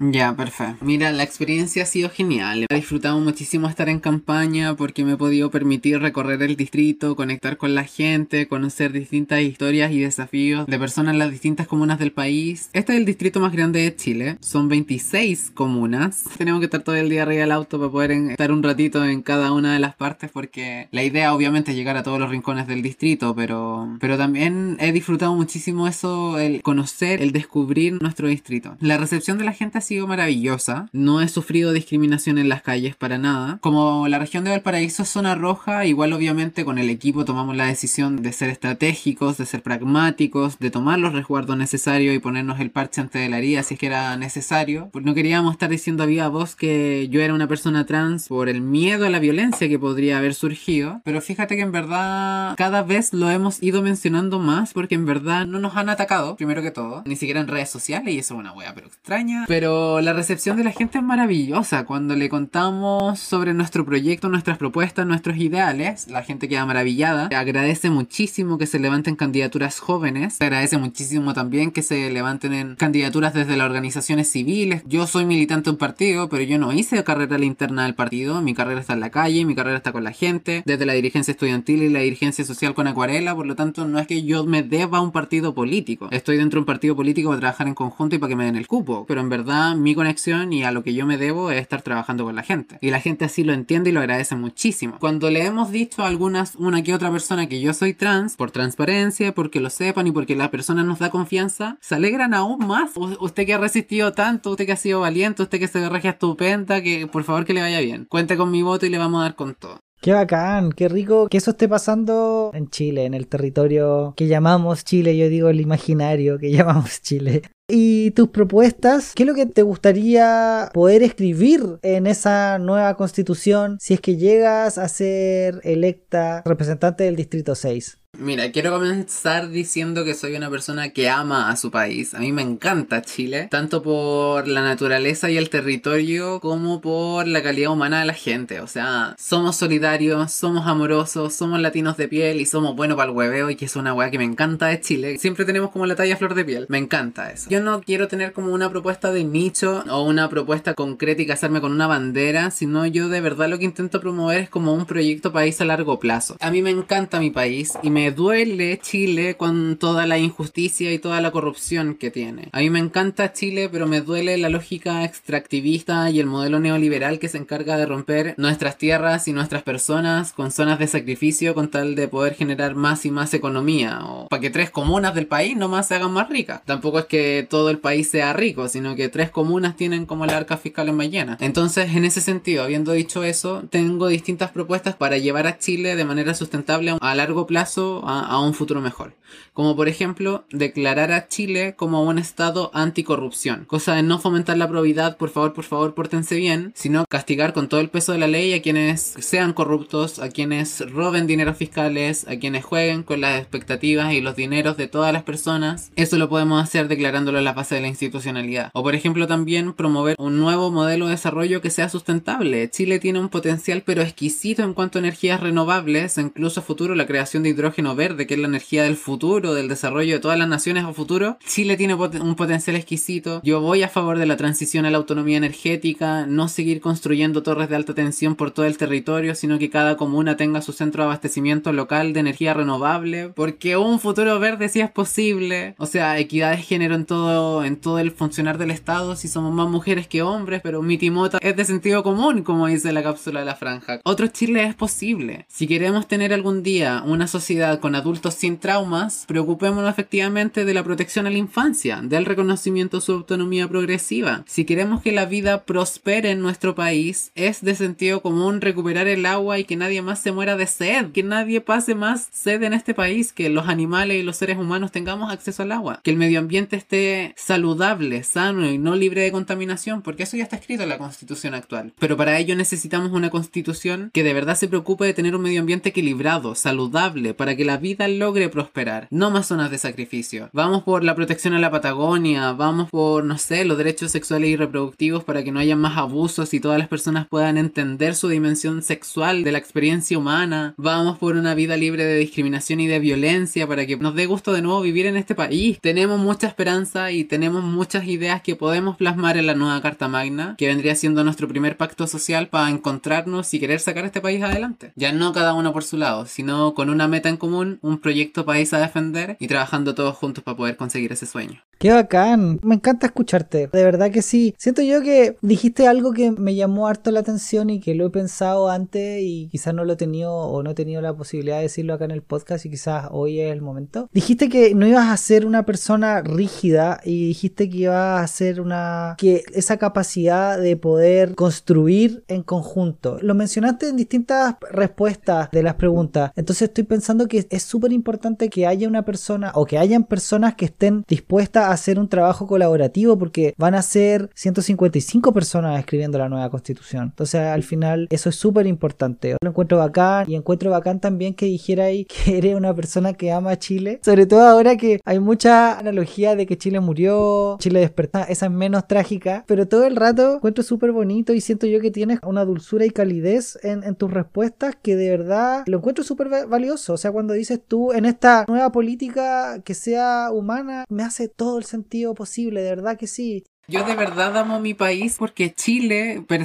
Ya, perfecto. Mira, la experiencia ha sido genial. He disfrutado muchísimo estar en campaña porque me he podido permitir recorrer el distrito, conectar con la gente, conocer distintas historias y desafíos de personas en las distintas comunas del país. Este es el distrito más grande de Chile. Son 26 comunas. Tenemos que estar todo el día arriba del auto para poder estar un ratito en cada una de las partes porque la idea obviamente es llegar a todos los rincones del distrito, pero, pero también he disfrutado muchísimo eso, el conocer, el descubrir nuestro distrito. La recepción de la gente ha sido maravillosa. No he sufrido discriminación en las calles para nada. Como la región de Valparaíso es zona roja, igual obviamente con el equipo tomamos la decisión de ser estratégicos, de ser pragmáticos, de tomar los resguardos necesarios y ponernos el parche ante la herida si es que era necesario. No queríamos estar diciendo a viva voz que yo era una persona trans por el miedo a la violencia que podría haber surgido. Pero fíjate que en verdad cada vez lo hemos ido mencionando más porque en verdad no nos han atacado, primero que todo, ni siquiera en redes sociales y eso es una wea pero extraña. Pero la recepción de la gente es maravillosa. Cuando le contamos sobre nuestro proyecto, nuestras propuestas, nuestros ideales, la gente queda maravillada. Agradece muchísimo que se levanten candidaturas jóvenes. Agradece muchísimo también que se levanten en candidaturas desde las organizaciones civiles. Yo soy militante de un partido, pero yo no hice carrera interna del partido. Mi carrera está en la calle, mi carrera está con la gente, desde la dirigencia estudiantil y la dirigencia social con Acuarela. Por lo tanto, no es que yo me deba a un partido político. Estoy dentro de un partido político para trabajar en conjunto y para que me den el cupo. Pero en verdad mi conexión y a lo que yo me debo es estar trabajando con la gente. Y la gente así lo entiende y lo agradece muchísimo. Cuando le hemos dicho a algunas, una que otra persona que yo soy trans, por transparencia, porque lo sepan y porque la persona nos da confianza, se alegran aún más. usted que ha resistido tanto, usted que ha sido valiente, usted que se regia estupenda, que por favor que le vaya bien. Cuente con mi voto y le vamos a dar con todo. Qué bacán, qué rico que eso esté pasando en Chile, en el territorio que llamamos Chile, yo digo el imaginario que llamamos Chile. Y tus propuestas, ¿qué es lo que te gustaría poder escribir en esa nueva constitución si es que llegas a ser electa representante del Distrito 6? Mira, quiero comenzar diciendo que soy una persona que ama a su país. A mí me encanta Chile, tanto por la naturaleza y el territorio como por la calidad humana de la gente. O sea, somos solidarios, somos amorosos, somos latinos de piel y somos buenos para el hueveo y que es una weá que me encanta de Chile. Siempre tenemos como la talla flor de piel. Me encanta eso. Yo no quiero tener como una propuesta de nicho o una propuesta concreta y casarme con una bandera, sino yo de verdad lo que intento promover es como un proyecto país a largo plazo. A mí me encanta mi país y me duele Chile con toda la injusticia y toda la corrupción que tiene. A mí me encanta Chile, pero me duele la lógica extractivista y el modelo neoliberal que se encarga de romper nuestras tierras y nuestras personas con zonas de sacrificio con tal de poder generar más y más economía o para que tres comunas del país nomás se hagan más ricas. Tampoco es que todo el país sea rico, sino que tres comunas tienen como la arca fiscal en ballena. Entonces, en ese sentido, habiendo dicho eso, tengo distintas propuestas para llevar a Chile de manera sustentable a largo plazo a, un futuro mejor. Como por ejemplo, declarar a Chile como un estado anticorrupción. Cosa de no fomentar la probidad, por favor, por favor, pórtense bien, sino castigar con todo el peso de la ley a quienes sean corruptos, a quienes roben dineros fiscales, a quienes jueguen con las expectativas y los dineros de todas las personas. Eso lo podemos hacer declarándolo en la base de la institucionalidad. O por ejemplo también promover un nuevo modelo de desarrollo que sea sustentable. Chile tiene un potencial pero exquisito en cuanto a energías renovables, incluso a futuro la creación de hidrógeno verde, que es la energía del futuro, del desarrollo de todas las naciones a futuro, Chile tiene un potencial exquisito. Yo voy a favor de la transición a la autonomía energética, no seguir construyendo torres de alta tensión por todo el territorio, sino que cada comuna tenga su centro de abastecimiento local de energía renovable, porque un futuro verde sí es posible. O sea, equidad de género en todo, en todo el funcionar del Estado, si somos más mujeres que hombres, pero mi timota es de sentido común, como dice la cápsula de la franja. Otro Chile es posible. Si queremos tener algún día una sociedad sociedad con adultos sin traumas, preocupémonos efectivamente de la protección a la infancia, del reconocimiento de su autonomía progresiva. Si queremos que la vida prospere en nuestro país, es de sentido común recuperar el agua y que nadie más se muera de sed, que nadie pase más sed en este país, que los animales y los seres humanos tengamos acceso al agua, que el medio ambiente esté saludable, sano y no libre de contaminación, porque eso ya está escrito en la constitución actual. Pero para ello necesitamos una constitución que de verdad se preocupe de tener un medio ambiente equilibrado, saludable, para que la vida logre prosperar, no más zonas de sacrificio. Vamos por la protección a la Patagonia, vamos por, no sé, los derechos sexuales y reproductivos para que no haya más abusos y todas las personas puedan entender su dimensión sexual de la experiencia humana. Vamos por una vida libre de discriminación y de violencia para que nos dé gusto de nuevo vivir en este país. Tenemos mucha esperanza y tenemos muchas ideas que podemos plasmar en la nueva Carta Magna, que vendría siendo nuestro primer pacto social para encontrarnos y querer sacar este país adelante. Ya no cada uno por su lado, sino con una meta en común, un proyecto país a defender y trabajando todos juntos para poder conseguir ese sueño. Qué bacán, me encanta escucharte, de verdad que sí. Siento yo que dijiste algo que me llamó harto la atención y que lo he pensado antes y quizás no lo he tenido o no he tenido la posibilidad de decirlo acá en el podcast y quizás hoy es el momento. Dijiste que no ibas a ser una persona rígida y dijiste que ibas a ser una... que esa capacidad de poder construir en conjunto. Lo mencionaste en distintas respuestas de las preguntas. Entonces estoy pensando que es súper importante que haya una persona o que hayan personas que estén dispuestas a hacer un trabajo colaborativo porque van a ser 155 personas escribiendo la nueva constitución. Entonces al final eso es súper importante. Lo encuentro bacán y encuentro bacán también que dijera ahí que eres una persona que ama a Chile. Sobre todo ahora que hay mucha analogía de que Chile murió, Chile despertó. Esa es menos trágica. Pero todo el rato encuentro súper bonito y siento yo que tienes una dulzura y calidez en, en tus respuestas que de verdad lo encuentro súper valioso. O sea, cuando dices tú en esta nueva política que sea humana, me hace todo el sentido posible, de verdad que sí. Yo de verdad amo mi país porque Chile per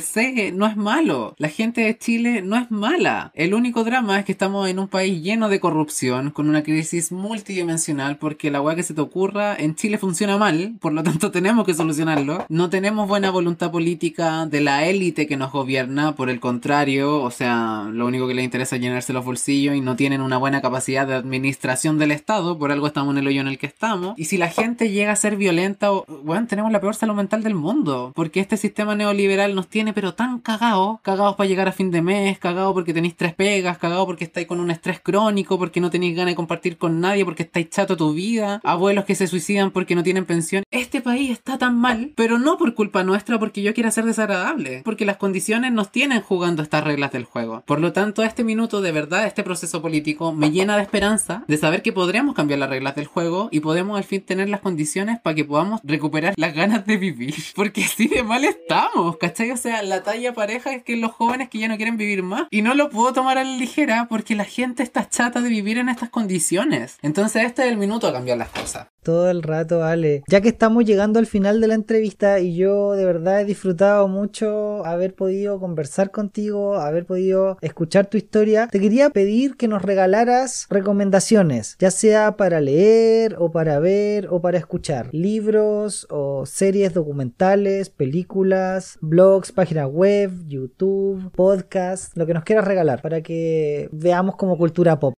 no es malo. La gente de Chile no es mala. El único drama es que estamos en un país lleno de corrupción, con una crisis multidimensional, porque la weá que se te ocurra en Chile funciona mal, por lo tanto tenemos que solucionarlo. No tenemos buena voluntad política de la élite que nos gobierna, por el contrario, o sea, lo único que les interesa es llenarse los bolsillos y no tienen una buena capacidad de administración del Estado, por algo estamos en el hoyo en el que estamos. Y si la gente llega a ser violenta, bueno, tenemos la peor salud mental del mundo. Porque este sistema neoliberal nos tiene pero tan cagados. Cagados para llegar a fin de mes, cagados porque tenéis tres pegas, cagados porque estáis con un estrés crónico, porque no tenéis ganas de compartir con nadie, porque estáis chato tu vida. Abuelos que se suicidan porque no tienen pensión. Este país está tan mal, pero no por culpa nuestra porque yo quiera ser desagradable. Porque las condiciones nos tienen jugando estas reglas del juego. Por lo tanto, este minuto de verdad, este proceso político me llena de esperanza de saber que podríamos cambiar las reglas del juego y podemos al fin tener las condiciones para que podamos recuperar las ganas de vivir. Porque así de mal estamos, ¿cachai? O sea, la talla pareja es que los jóvenes que ya no quieren vivir más. Y no lo puedo tomar a la ligera porque la gente está chata de vivir en estas condiciones. Entonces este es el minuto a cambiar las cosas. Todo el rato, Ale. Ya que estamos llegando al final de la entrevista y yo de verdad he disfrutado mucho haber podido conversar contigo, haber podido escuchar tu historia, te quería pedir que nos regalaras recomendaciones, ya sea para leer o para ver o para escuchar. Libros o series documentales, películas, blogs, páginas web, YouTube, podcast, lo que nos quieras regalar para que veamos como cultura pop.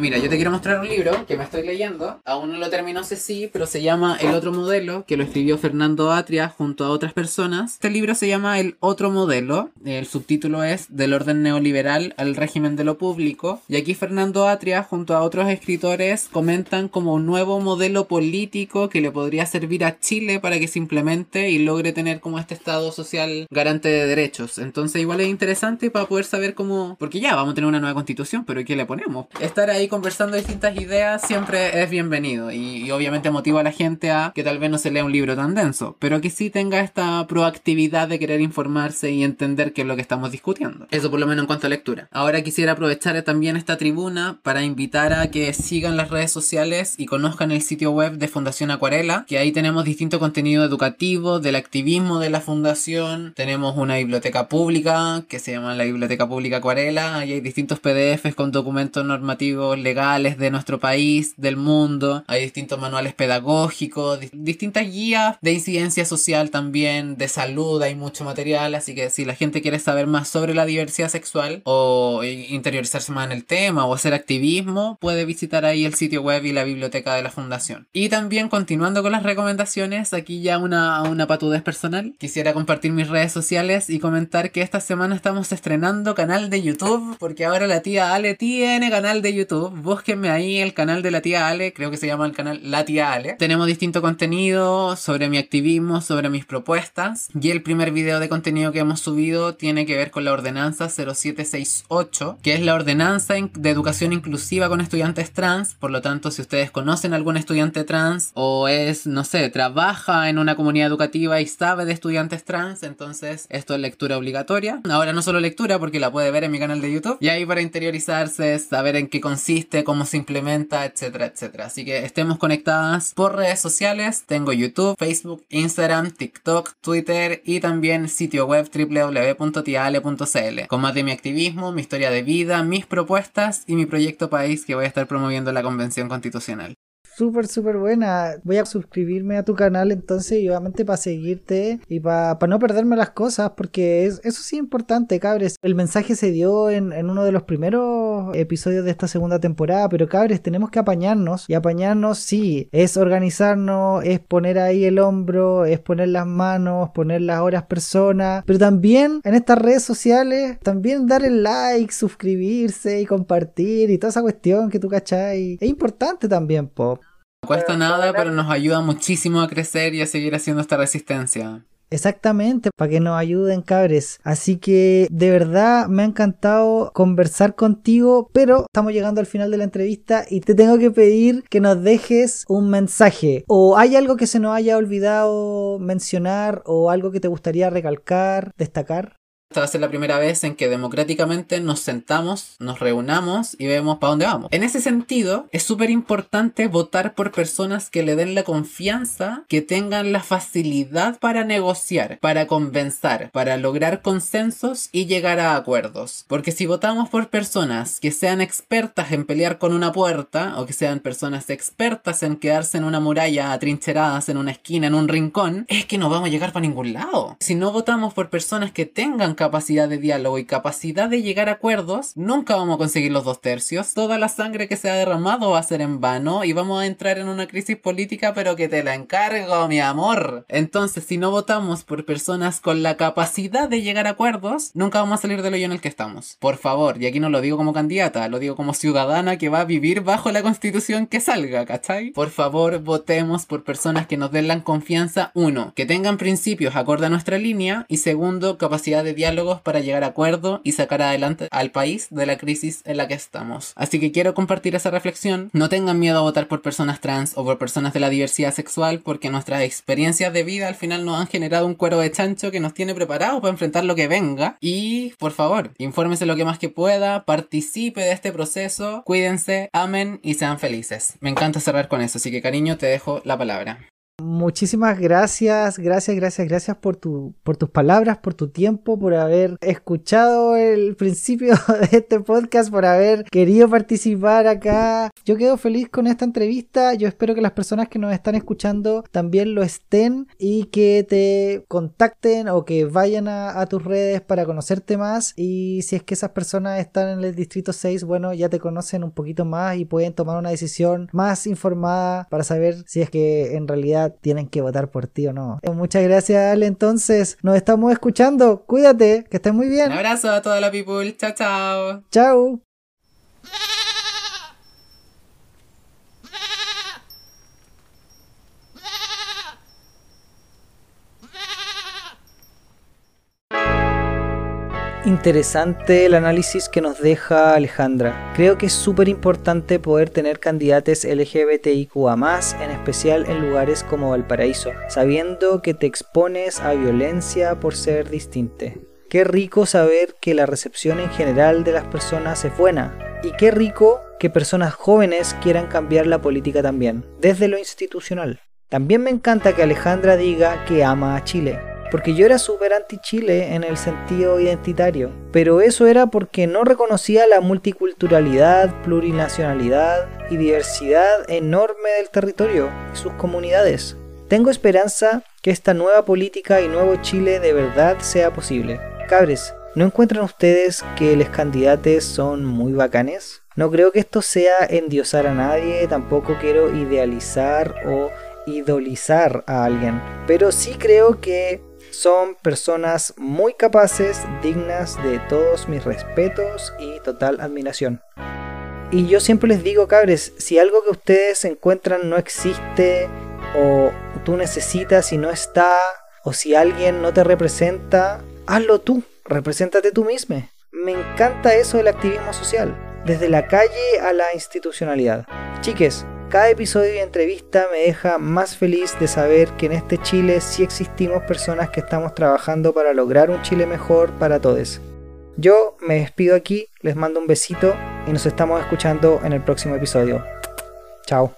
Mira, yo te quiero mostrar un libro que me estoy leyendo. Aún no lo terminó sí, pero se llama El otro modelo, que lo escribió Fernando Atria junto a otras personas. Este libro se llama El otro modelo. El subtítulo es Del orden neoliberal al régimen de lo público. Y aquí Fernando Atria junto a otros escritores comentan como un nuevo modelo político que le podría servir a Chile para que se implemente y logre tener como este estado social garante de derechos. Entonces igual es interesante para poder saber cómo... Porque ya vamos a tener una nueva constitución, pero ¿qué le ponemos? Estar ahí conversando distintas ideas siempre es bienvenido y, y, obviamente motiva a la gente a que tal vez no se lea un libro tan denso, pero que sí tenga esta proactividad de querer informarse y entender qué es lo que estamos discutiendo. Eso por lo menos en cuanto a lectura. Ahora quisiera aprovechar también esta tribuna para invitar a que sigan las redes sociales y conozcan el sitio web de Fundación Acuarela, que ahí tenemos distinto contenido educativo del activismo de la fundación, tenemos una biblioteca pública que se llama la Biblioteca Pública Acuarela, ahí hay distintos PDFs con documentos normativos legales de nuestro país, del mundo. Hay distintos manuales pedagógicos, di- distintas guías de incidencia social también, de salud, hay mucho material. Así que si la gente quiere saber más sobre la diversidad sexual o interiorizarse más en el tema o hacer activismo, puede visitar ahí el sitio web y la biblioteca de la fundación. Y también continuando con las recomendaciones, aquí ya una, una patudez personal. Quisiera compartir mis redes sociales y comentar que esta semana estamos estrenando canal de YouTube, porque ahora la tía Ale tiene canal de YouTube. Búsquenme ahí el canal de la tía Ale, creo que se llama el canal La Tía Ale. Tenemos distinto contenido sobre mi activismo, sobre mis propuestas. Y el primer video de contenido que hemos subido tiene que ver con la ordenanza 0768, que es la ordenanza de educación inclusiva con estudiantes trans. Por lo tanto, si ustedes conocen a algún estudiante trans o es, no sé, trabaja en una comunidad educativa y sabe de estudiantes trans, entonces esto es lectura obligatoria. Ahora no solo lectura porque la puede ver en mi canal de YouTube. Y ahí para interiorizarse, saber en qué consiste, cómo se implementa, etcétera, etcétera. Así que estemos conectadas por redes sociales. Tengo YouTube, Facebook, Instagram, TikTok, Twitter y también sitio web www.tiale.cl con más de mi activismo, mi historia de vida, mis propuestas y mi proyecto país que voy a estar promoviendo en la Convención Constitucional. Súper, súper buena. Voy a suscribirme a tu canal entonces y obviamente para seguirte y para no perderme las cosas porque es, eso sí es importante, cabres. El mensaje se dio en, en uno de los primeros episodios de esta segunda temporada, pero cabres, tenemos que apañarnos y apañarnos sí, es organizarnos, es poner ahí el hombro, es poner las manos, poner las horas personas, pero también en estas redes sociales, también dar el like, suscribirse y compartir y toda esa cuestión que tú cachai. Es importante también, pop. Cuesta nada, pero nos ayuda muchísimo a crecer y a seguir haciendo esta resistencia. Exactamente, para que nos ayuden cabres. Así que de verdad me ha encantado conversar contigo, pero estamos llegando al final de la entrevista y te tengo que pedir que nos dejes un mensaje. O hay algo que se nos haya olvidado mencionar o algo que te gustaría recalcar, destacar. Esta va a ser la primera vez en que democráticamente nos sentamos, nos reunamos y vemos para dónde vamos. En ese sentido, es súper importante votar por personas que le den la confianza, que tengan la facilidad para negociar, para convencer, para lograr consensos y llegar a acuerdos. Porque si votamos por personas que sean expertas en pelear con una puerta o que sean personas expertas en quedarse en una muralla atrincheradas en una esquina, en un rincón, es que no vamos a llegar para ningún lado. Si no votamos por personas que tengan capacidad de diálogo y capacidad de llegar a acuerdos, nunca vamos a conseguir los dos tercios. Toda la sangre que se ha derramado va a ser en vano y vamos a entrar en una crisis política, pero que te la encargo, mi amor. Entonces, si no votamos por personas con la capacidad de llegar a acuerdos, nunca vamos a salir del hoyo en el que estamos. Por favor, y aquí no lo digo como candidata, lo digo como ciudadana que va a vivir bajo la constitución que salga, ¿cachai? Por favor, votemos por personas que nos den la confianza, uno, que tengan principios acorde a nuestra línea, y segundo, capacidad de diálogos para llegar a acuerdo y sacar adelante al país de la crisis en la que estamos. Así que quiero compartir esa reflexión. No tengan miedo a votar por personas trans o por personas de la diversidad sexual porque nuestras experiencias de vida al final nos han generado un cuero de chancho que nos tiene preparados para enfrentar lo que venga. Y por favor, infórmese lo que más que pueda, participe de este proceso, cuídense, amen y sean felices. Me encanta cerrar con eso, así que cariño, te dejo la palabra. Muchísimas gracias, gracias, gracias, gracias por, tu, por tus palabras, por tu tiempo, por haber escuchado el principio de este podcast, por haber querido participar acá. Yo quedo feliz con esta entrevista, yo espero que las personas que nos están escuchando también lo estén y que te contacten o que vayan a, a tus redes para conocerte más y si es que esas personas están en el distrito 6, bueno, ya te conocen un poquito más y pueden tomar una decisión más informada para saber si es que en realidad tienen que votar por ti o no. Eh, Muchas gracias, Ale. Entonces, nos estamos escuchando. Cuídate, que estés muy Un bien. abrazo a toda la people. Chao, chao. Chao. Interesante el análisis que nos deja Alejandra. Creo que es súper importante poder tener candidatos LGBTIQA en especial en lugares como Valparaíso, sabiendo que te expones a violencia por ser distinte. Qué rico saber que la recepción en general de las personas es buena. Y qué rico que personas jóvenes quieran cambiar la política también, desde lo institucional. También me encanta que Alejandra diga que ama a Chile. Porque yo era súper anti-Chile en el sentido identitario, pero eso era porque no reconocía la multiculturalidad, plurinacionalidad y diversidad enorme del territorio y sus comunidades. Tengo esperanza que esta nueva política y nuevo Chile de verdad sea posible. Cabres, ¿no encuentran ustedes que los candidatos son muy bacanes? No creo que esto sea endiosar a nadie, tampoco quiero idealizar o idolizar a alguien, pero sí creo que son personas muy capaces, dignas de todos mis respetos y total admiración. Y yo siempre les digo, cabres, si algo que ustedes encuentran no existe, o tú necesitas y no está, o si alguien no te representa, hazlo tú, represéntate tú mismo. Me encanta eso del activismo social, desde la calle a la institucionalidad. Chiques, cada episodio y entrevista me deja más feliz de saber que en este Chile sí existimos personas que estamos trabajando para lograr un Chile mejor para todos. Yo me despido aquí, les mando un besito y nos estamos escuchando en el próximo episodio. Chao.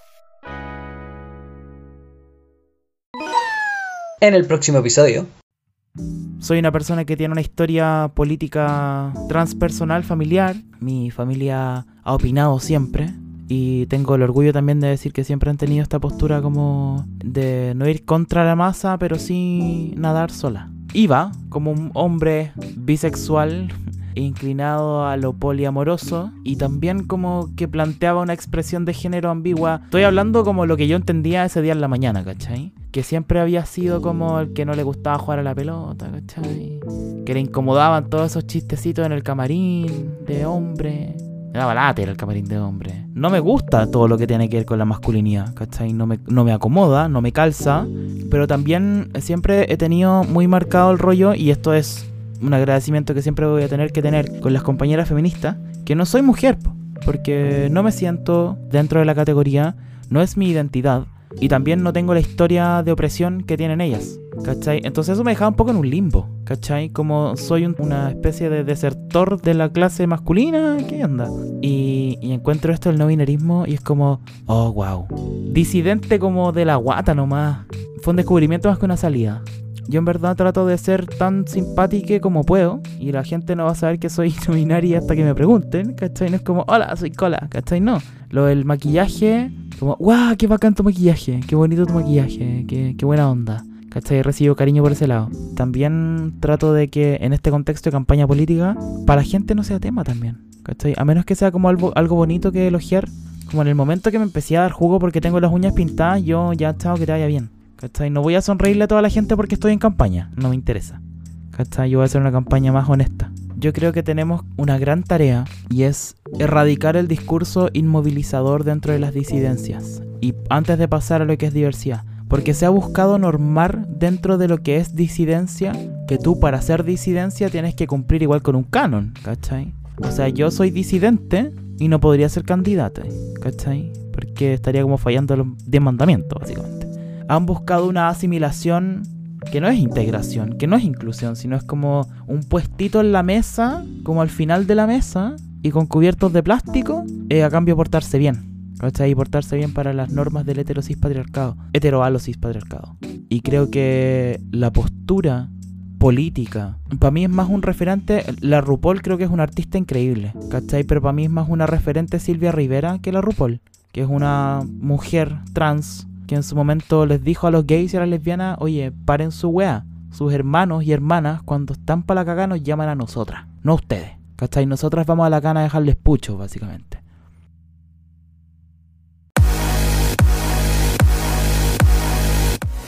En el próximo episodio. Soy una persona que tiene una historia política transpersonal familiar. Mi familia ha opinado siempre y tengo el orgullo también de decir que siempre han tenido esta postura como de no ir contra la masa, pero sí nadar sola. Iba como un hombre bisexual inclinado a lo poliamoroso y también como que planteaba una expresión de género ambigua. Estoy hablando como lo que yo entendía ese día en la mañana, ¿cachai? Que siempre había sido como el que no le gustaba jugar a la pelota, ¿cachai? Que le incomodaban todos esos chistecitos en el camarín de hombre me daba lata el camarín de hombre. No me gusta todo lo que tiene que ver con la masculinidad, ¿cachai? No me, no me acomoda, no me calza, pero también siempre he tenido muy marcado el rollo, y esto es un agradecimiento que siempre voy a tener que tener con las compañeras feministas, que no soy mujer, porque no me siento dentro de la categoría, no es mi identidad, y también no tengo la historia de opresión que tienen ellas. ¿Cachai? Entonces eso me dejaba un poco en un limbo, ¿cachai? Como soy una especie de desertor de la clase masculina, ¿qué onda? Y, encuentro esto del no binarismo y es como, oh, wow. Disidente como de la guata nomás. Fue un descubrimiento más que una salida. Yo en verdad trato de ser tan simpática como puedo y la gente no va a saber que soy no binaria hasta que me pregunten, ¿cachai? No es como, hola, soy cola, ¿cachai? No. Lo del maquillaje, como, wow, qué bacán tu maquillaje, qué bonito tu maquillaje, qué buena onda. ¿Cachai? Recibo cariño por ese lado. También trato de que en este contexto de campaña política, para la gente no sea tema también. ¿Cachai? A menos que sea como algo, algo bonito que elogiar. Como en el momento que me empecé a dar jugo porque tengo las uñas pintadas, yo ya, chao, que te vaya bien. ¿Cachai? No voy a sonreírle a toda la gente porque estoy en campaña. No me interesa. ¿Cachai? Yo voy a hacer una campaña más honesta. Yo creo que tenemos una gran tarea y es erradicar el discurso inmovilizador dentro de las disidencias. Y antes de pasar a lo que es diversidad, porque se ha buscado normar dentro de lo que es disidencia que tú para ser disidencia tienes que cumplir igual con un canon, ¿cachai? O sea, yo soy disidente y no podría ser candidato, ¿cachai? Porque estaría como fallando los 10 mandamientos, básicamente. Han buscado una asimilación que no es integración, que no es inclusión, sino es como un puestito en la mesa, como al final de la mesa, y con cubiertos de plástico, eh, a cambio de portarse bien. ¿Cachai? Y portarse bien para las normas del heterosis patriarcado, heteroalosis patriarcado. Y creo que la postura política, para mí es más un referente, la RuPaul creo que es una artista increíble, ¿cachai? Pero para mí es más una referente Silvia Rivera que la RuPaul, que es una mujer trans que en su momento les dijo a los gays y a las lesbianas, oye, paren su wea. Sus hermanos y hermanas, cuando están para la caga, nos llaman a nosotras, no a ustedes. ¿Cachai? Nosotras vamos a la cana a dejarles pucho, básicamente.